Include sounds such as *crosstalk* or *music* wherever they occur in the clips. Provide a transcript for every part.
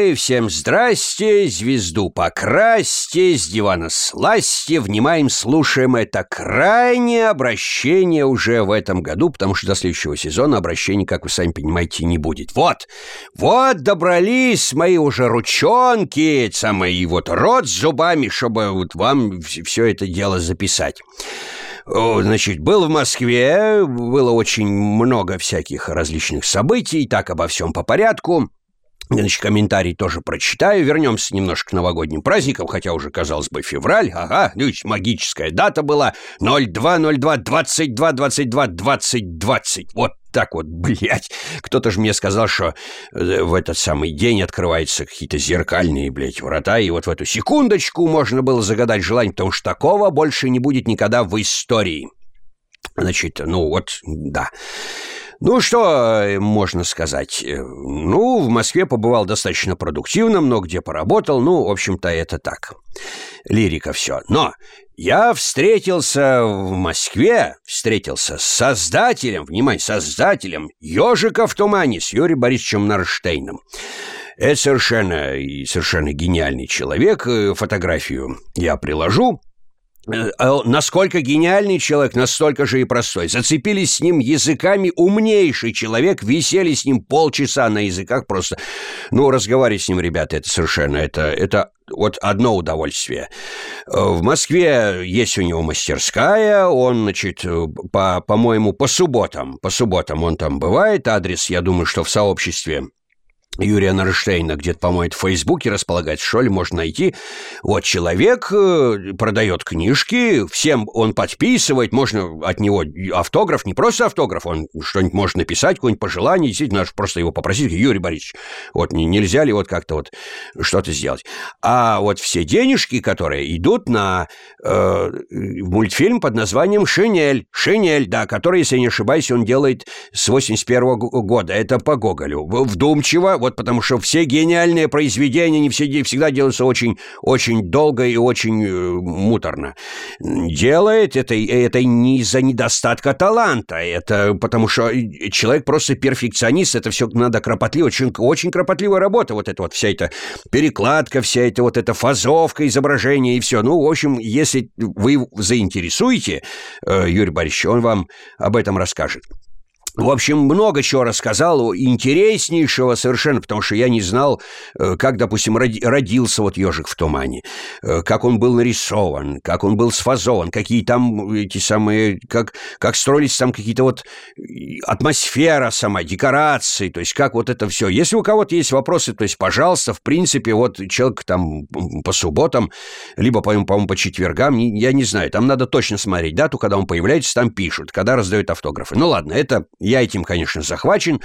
Ой, всем здрасте, звезду покрасьте, с дивана сласьте, внимаем, слушаем это крайнее обращение уже в этом году, потому что до следующего сезона обращений, как вы сами понимаете, не будет. Вот, вот добрались мои уже ручонки, самый вот рот с зубами, чтобы вот вам все это дело записать. Значит, был в Москве, было очень много всяких различных событий, так обо всем по порядку. Значит, комментарий тоже прочитаю. Вернемся немножко к новогодним праздникам, хотя уже, казалось бы, февраль. Ага, ну, магическая дата была 0202 22 22 20 20. Вот так вот, *laughs* блядь. Кто-то же мне сказал, что э, в этот самый день открываются какие-то зеркальные, блядь, врата, и вот в эту секундочку можно было загадать желание, потому что такого больше не будет никогда в истории. Значит, ну вот, да. Ну, что э, можно сказать? Э, ну, в Москве побывал достаточно продуктивно, много где поработал. Ну, в общем-то, это так. Лирика все. Но я встретился в Москве, встретился с создателем, внимание, создателем «Ежика в тумане» с Юрием Борисовичем Нарштейном. Это совершенно, совершенно гениальный человек. Э, фотографию я приложу. Э, а насколько гениальный человек, настолько же и простой. Зацепились с ним языками умнейший человек, висели с ним полчаса на языках просто. Ну, разговаривать с ним, ребята, это совершенно, это, это вот одно удовольствие. Э, в Москве есть у него мастерская, он, значит, по, по-моему, по субботам, по субботам он там бывает, адрес, я думаю, что в сообществе Юрия Нарштейна где-то, по-моему, в Фейсбуке располагать, что ли, можно найти. Вот человек э, продает книжки, всем он подписывает, можно от него автограф, не просто автограф, он что-нибудь может написать, какое-нибудь пожелание, действительно, надо просто его попросить, Юрий Борисович, вот нельзя ли вот как-то вот что-то сделать. А вот все денежки, которые идут на э, мультфильм под названием «Шинель», «Шинель», да, который, если я не ошибаюсь, он делает с 81 -го года, это по Гоголю, вдумчиво, вот потому что все гениальные произведения, не все, всегда делаются очень, очень долго и очень э, муторно. Делает это, это не из-за недостатка таланта, это потому что человек просто перфекционист, это все надо кропотливо, очень, очень кропотливая работа, вот эта вот вся эта перекладка, вся эта вот эта фазовка изображения и все. Ну, в общем, если вы заинтересуете э, Юрий Борисович, он вам об этом расскажет. В общем, много чего рассказал, интереснейшего совершенно, потому что я не знал, э, как, допустим, родился вот ежик в тумане, э, как он был нарисован, как он был сфазован, какие там эти самые, как, как строились там какие-то вот атмосфера сама, декорации, то есть как вот это все. Если у кого-то есть вопросы, то есть, пожалуйста, в принципе, вот человек там по субботам, либо, по-моему, по, по четвергам, я не знаю, там надо точно смотреть дату, когда он появляется, там пишут, когда раздают автографы. Ну ладно, это я этим, конечно, захвачен,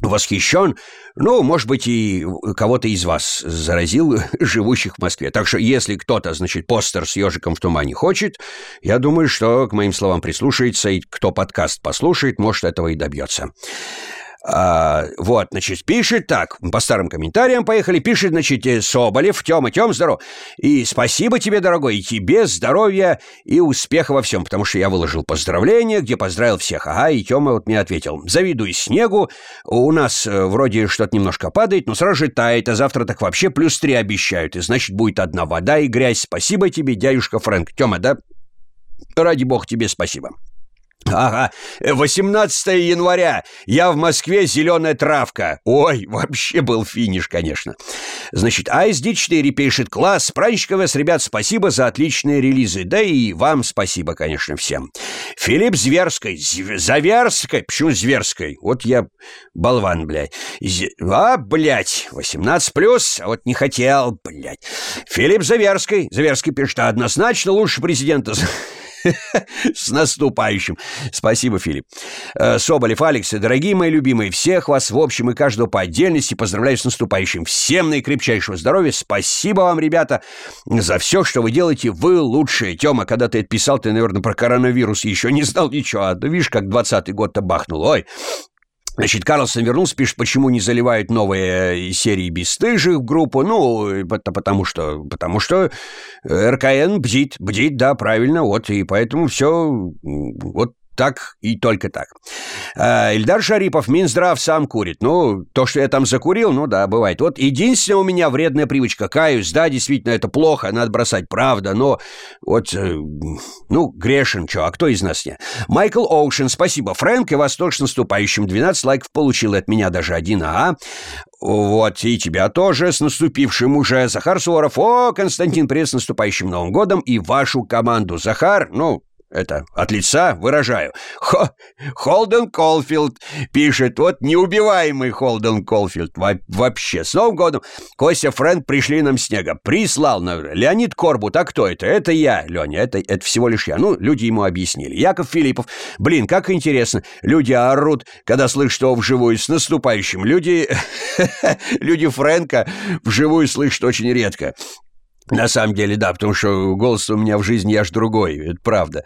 восхищен. Ну, может быть, и кого-то из вас заразил, *laughs* живущих в Москве. Так что, если кто-то, значит, постер с ежиком в тумане хочет, я думаю, что к моим словам прислушается, и кто подкаст послушает, может, этого и добьется. А, вот, значит, пишет так, по старым комментариям поехали, пишет, значит, э, Соболев, Тёма, Тём, здоров. И спасибо тебе, дорогой, и тебе здоровья и успеха во всем, потому что я выложил поздравления, где поздравил всех. Ага, и Тёма вот мне ответил, завидуй снегу, у нас э, вроде что-то немножко падает, но сразу же тает, а завтра так вообще плюс три обещают, и значит будет одна вода и грязь. Спасибо тебе, дядюшка Фрэнк. Тёма, да? Ради бога тебе спасибо. Ага, 18 января. Я в Москве, зеленая травка. Ой, вообще был финиш, конечно. Значит, ASD4 пишет, класс, праздничка вас, ребят, спасибо за отличные релизы. Да и вам спасибо, конечно, всем. Филипп Зверской, Заверской, почему Зверской? Вот я болван, блядь. З... А, блядь, 18 плюс, а вот не хотел, блядь. Филипп Заверской, Заверский пишет, однозначно лучше президента. *laughs* С наступающим. Спасибо, Филипп. Э, Соболев, Алекс, дорогие мои любимые, всех вас в общем и каждого по отдельности поздравляю с наступающим. Всем наикрепчайшего здоровья. Спасибо вам, ребята, за все, что вы делаете. Вы лучшие. Тёма, когда ты это писал, ты, наверное, про коронавирус еще не знал ничего. А видишь, как 20-й год-то бахнул. Ой, Значит, Карлсон вернулся, пишет, почему не заливают новые серии бесстыжих в группу. Ну, потому что, потому что РКН бдит, бдит, да, правильно, вот, и поэтому все, вот так и только так. А, Ильдар Шарипов, Минздрав сам курит. Ну, то, что я там закурил, ну да, бывает. Вот единственная у меня вредная привычка. Каюсь, да, действительно, это плохо, надо бросать, правда, но вот, э, ну, грешен, что, а кто из нас не? Майкл Оушен, спасибо. Фрэнк, и вас тоже с наступающим. 12 лайков получил от меня даже один, ага. Вот, и тебя тоже с наступившим уже. Захар Суворов. О, Константин, привет с наступающим Новым годом и вашу команду. Захар, ну, это от лица выражаю. Хо, Холден Колфилд пишет, вот неубиваемый Холден Колфилд. Во вообще, с Новым годом Костя Фрэнк пришли нам снега. Прислал на Леонид Корбут. А кто это? Это я, Леня, это, это всего лишь я. Ну, люди ему объяснили. Яков Филиппов. Блин, как интересно. Люди орут, когда слышат его вживую. С наступающим. Люди, *laughs* люди Фрэнка вживую слышат очень редко. На самом деле, да, потому что голос у меня в жизни аж другой, это правда.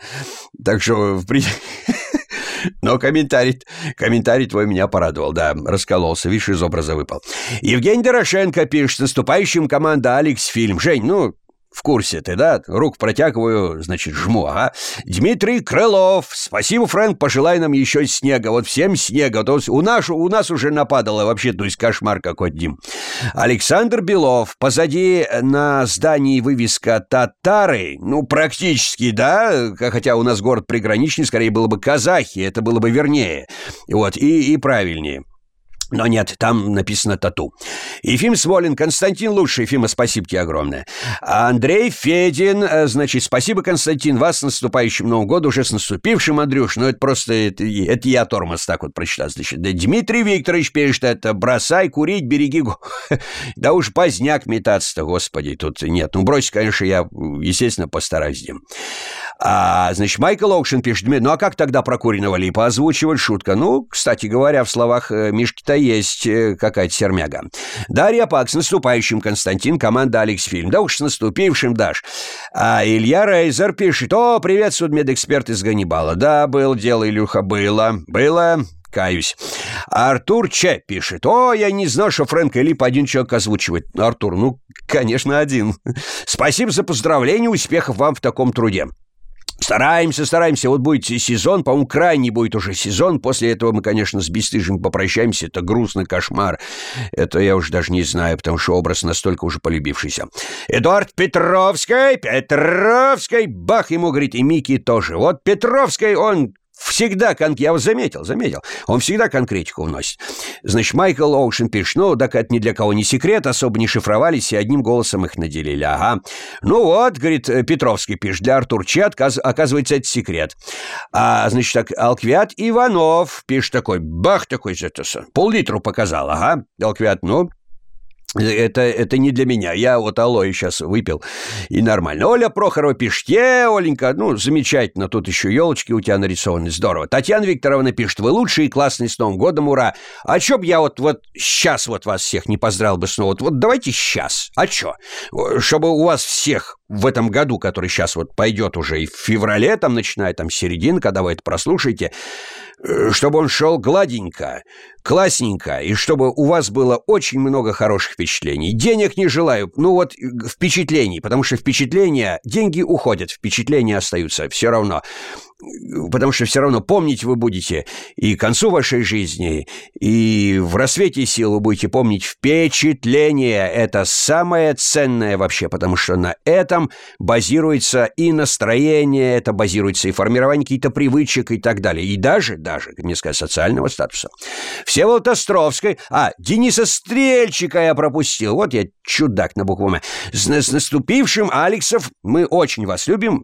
Так что, в. *laughs* Но комментарий, комментарий твой меня порадовал, да, раскололся, видишь, из образа выпал. Евгений Дорошенко пишет, с наступающим команда Алекс фильм. Жень, ну, в курсе ты, да? Рук протягиваю, значит, жму, ага. Дмитрий Крылов. Спасибо, Фрэнк, пожелай нам еще снега. Вот всем снега. То есть у нас, у нас уже нападало вообще, то есть кошмар какой-то, Дим. Александр Белов. Позади на здании вывеска «Татары». Ну, практически, да? Хотя у нас город приграничный, скорее было бы казахи. Это было бы вернее. Вот, и, и правильнее. Но нет, там написано «Тату». Ефим Смолин, Константин лучший, Ефима, спасибо тебе огромное. Андрей Федин, э, значит, спасибо, Константин, вас с наступающим Новым годом, уже с наступившим, Андрюш, ну это просто, это, это я тормоз так вот прочитал, значит. Да, Дмитрий Викторович пишет это, бросай курить, береги... *laughs* Да уж поздняк метаться-то, господи, тут нет. Ну, брось, конечно, я, естественно, постараюсь, Дим. А, значит, Майкл Оушен пишет, ну а как тогда про куриного липа озвучивать? Шутка. Ну, кстати говоря, в словах э, Мишки-то есть э, какая-то сермяга. Дарья Пак, с наступающим, Константин, команда Алекс Фильм. Да уж с наступившим, Даш. А Илья Рейзер пишет, о, привет, судмедэксперт из Ганнибала. Да, был дело, Илюха, было. Было, каюсь. Артур Че пишет. О, я не знал, что Фрэнк Лип один человек озвучивает. Артур, ну, конечно, один. Спасибо за поздравление, успехов вам в таком труде. Стараемся, стараемся. Вот будет сезон, по-моему, крайний будет уже сезон. После этого мы, конечно, с Бестыжим попрощаемся. Это грустный кошмар. Это я уже даже не знаю, потому что образ настолько уже полюбившийся. Эдуард Петровский, Петровский, бах ему, говорит, и Микки тоже. Вот Петровский, он Всегда, кон... я вот заметил, заметил, он всегда конкретику вносит. Значит, Майкл Оушен пишет, ну, так это ни для кого не секрет, особо не шифровались и одним голосом их наделили, ага. Ну вот, говорит, Петровский пишет, для Артурча, отказ... оказывается, это секрет. А, значит, так, Алквиат Иванов пишет такой, бах такой, пол-литру показал, ага. Алквиат, ну, это, это не для меня. Я вот алоэ сейчас выпил, и нормально. Оля Прохорова пишет, е, Оленька, ну, замечательно, тут еще елочки у тебя нарисованы, здорово. Татьяна Викторовна пишет, вы лучшие, классные, с Новым годом, ура. А чё б я вот, вот сейчас вот вас всех не поздравил бы снова? Вот, вот давайте сейчас. А чё? Чтобы у вас всех в этом году, который сейчас вот пойдет уже и в феврале, там, начиная там середина, когда вы это прослушаете, чтобы он шел гладенько, классненько, и чтобы у вас было очень много хороших впечатлений. Денег не желаю, ну вот э, впечатлений, потому что впечатления, деньги уходят, впечатления остаются все равно потому что все равно помнить вы будете и к концу вашей жизни, и в рассвете сил вы будете помнить впечатление. Это самое ценное вообще, потому что на этом базируется и настроение, это базируется и формирование каких-то привычек и так далее. И даже, даже, как мне сказать, социального статуса. Всеволод Островской, а, Дениса Стрельчика я пропустил. Вот я чудак на букву М. С, с наступившим, Алексов, мы очень вас любим,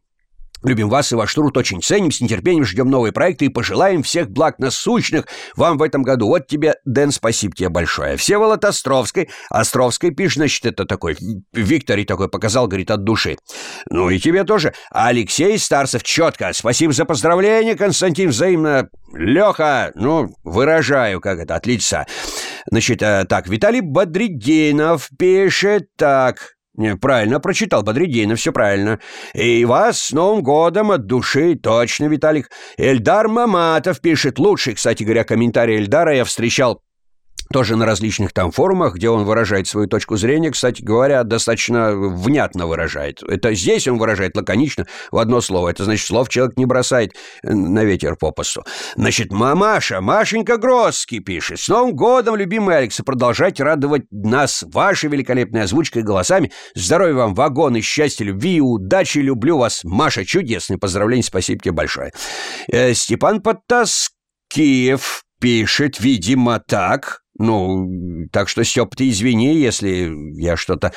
Любим вас и ваш труд очень ценим, с нетерпением ждем новые проекты и пожелаем всех благ насущных вам в этом году. Вот тебе, Дэн, спасибо тебе большое. Всеволод Островской. Островской пишет, значит, это такой, Викторий такой показал, говорит, от души. Ну и тебе тоже. Алексей Старцев, четко. Спасибо за поздравление, Константин, взаимно. Леха, ну, выражаю, как это, от лица. Значит, э, так, Виталий Бодридинов пишет так. Не, правильно прочитал, Бодридинов, все правильно. И вас с Новым годом от души, точно, Виталик. Эльдар Маматов пишет, лучший, кстати говоря, комментарий Эльдара я встречал тоже на различных там форумах, где он выражает свою точку зрения, кстати говоря, достаточно внятно выражает. Это здесь он выражает лаконично в одно слово. Это значит, слов человек не бросает на ветер попусту. Значит, мамаша, Машенька Гросский пишет. С Новым годом, любимый Алекс, и продолжайте радовать нас вашей великолепной озвучкой и голосами. Здоровья вам, вагоны, счастья, любви и удачи. Люблю вас, Маша. Чудесный поздравление, спасибо тебе большое. Э, Степан Потаскиев пишет, видимо, так. Ну, так что, Степ, ты извини, если я что-то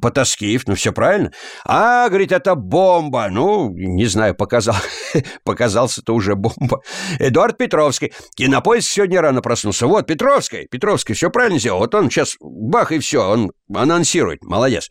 Потаскив, ну все правильно. А, говорит, это бомба. Ну, не знаю, показал, *laughs* показался-то уже бомба. Эдуард Петровский. Кинопоиск сегодня рано проснулся. Вот, Петровский, Петровский, все правильно сделал. Вот он сейчас бах и все, он анонсирует. Молодец.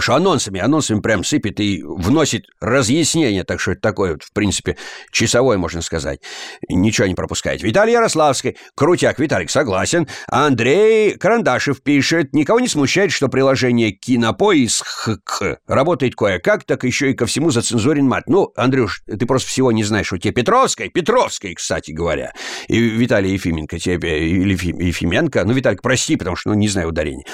Что анонсами, анонсами прям сыпет и вносит разъяснение, так что это такое в принципе, часовой, можно сказать. Ничего не пропускает. Виталий Ярославский. Крутяк, Виталик, согласен. Андрей Карандашев пишет. Никого не смущает, что приложение Кинопоиск работает кое-как, так еще и ко всему зацензурен мат. Ну, Андрюш, ты просто всего не знаешь, у тебя Петровской, Петровской, кстати говоря, и Виталий Ефименко тебе, или Ефименко, ну, Виталик, прости, потому что, ну, не знаю ударения,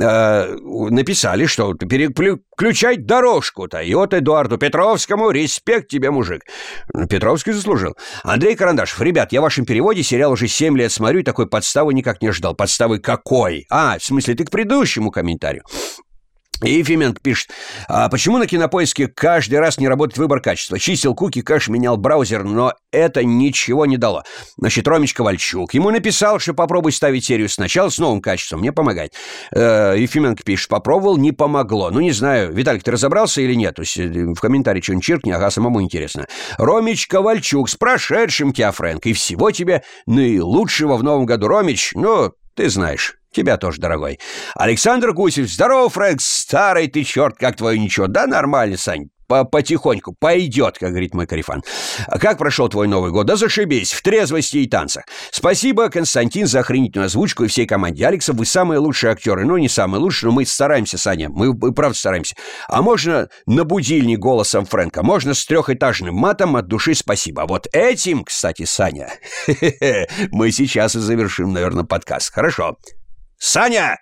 э, написали, что переключать дорожку-то. И вот Эдуарду Петровскому респект тебе, мужик. Петровский заслужил. Андрей Карандашев, ребят, я в вашем переводе сериал уже 7 лет смотрю и такой подставы никак не ждал. Подставы какой? А, в смысле, ты к предыдущему комментарию. Ефименко пишет, а почему на кинопоиске каждый раз не работает выбор качества? Чистил куки, кэш, менял браузер, но это ничего не дало. Значит, Ромич Ковальчук ему написал, что попробуй ставить серию сначала с новым качеством, мне помогает. Э, Ефименко пишет, попробовал, не помогло. Ну, не знаю, Виталик, ты разобрался или нет? То есть э, в комментарии что-нибудь чиркни, ага, самому интересно. Ромич Ковальчук, с прошедшим тебя, Фрэнк, и всего тебе наилучшего в новом году, Ромич, ну, ты знаешь. Тебя тоже, дорогой. Александр Гусев. Здорово, Фрэнк. Старый ты черт, как твое ничего. Да нормально, Сань. По Потихоньку. Пойдет, как говорит мой карифан. А как прошел твой Новый год? Да зашибись. В трезвости и танцах. Спасибо, Константин, за охренительную озвучку и всей команде. Алекса, вы самые лучшие актеры. Ну, не самые лучшие, но мы стараемся, Саня. Мы, мы правда стараемся. А можно на будильник голосом Фрэнка? Можно с трехэтажным матом от души спасибо. Вот этим, кстати, Саня, *laughs* мы сейчас и завершим, наверное, подкаст. Хорошо. Саня!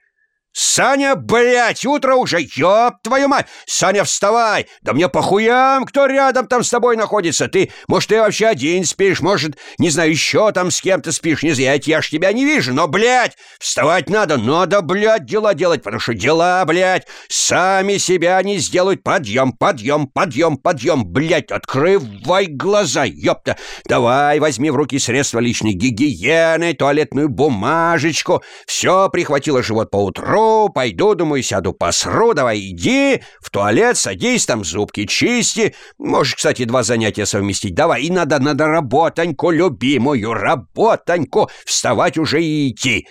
«Саня, блядь, утро уже, ёб твою мать! Саня, вставай! Да мне похуям, кто рядом там с тобой находится! Ты, может, ты вообще один спишь, может, не знаю, еще там с кем-то спишь, не знаю, я ж тебя не вижу, но, блядь, вставать надо, надо, блядь, дела делать, потому что дела, блядь, сами себя не сделают. Подъем, подъем, подъем, подъем, блядь, открывай глаза, ёпта! Давай, возьми в руки средства личной гигиены, туалетную бумажечку, все прихватило живот по пойду, думаю, сяду посру, давай иди, в туалет садись, там зубки чисти. Можешь, кстати, два занятия совместить. Давай, и надо, надо работаньку, любимую, работаньку, вставать уже и идти.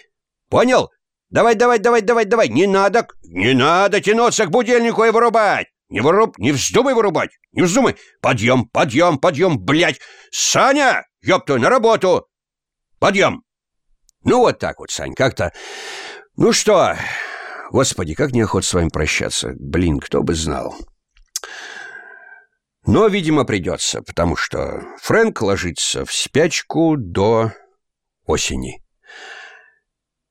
Понял? Давай, давай, давай, давай, давай, не надо, не надо тянуться к будильнику и вырубать. Не выруб, не вздумай вырубать, не вздумай. Подъем, подъем, подъем, блядь. Саня, ёпту, на работу. Подъем. Ну вот так вот, Сань, как-то... Ну что, господи, как неохота с вами прощаться. Блин, кто бы знал. Но, видимо, придется, потому что Фрэнк ложится в спячку до осени.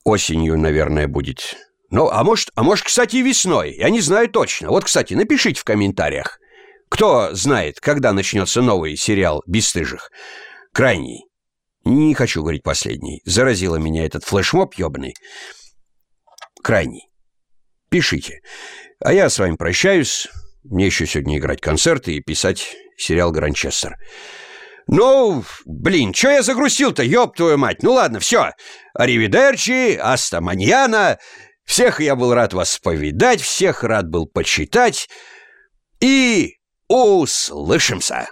Осенью, наверное, будет. Ну, а может, а может, кстати, весной. Я не знаю точно. Вот, кстати, напишите в комментариях. Кто знает, когда начнется новый сериал «Бесстыжих»? Крайний. Не хочу говорить последний. Заразило меня этот флешмоб ёбаный крайний. Пишите. А я с вами прощаюсь. Мне еще сегодня играть концерты и писать сериал «Гранчестер». Ну, блин, что я загрустил-то, ёб твою мать. Ну ладно, все. Аривидерчи, аста маньяна. Всех я был рад вас повидать, всех рад был почитать. И услышимся.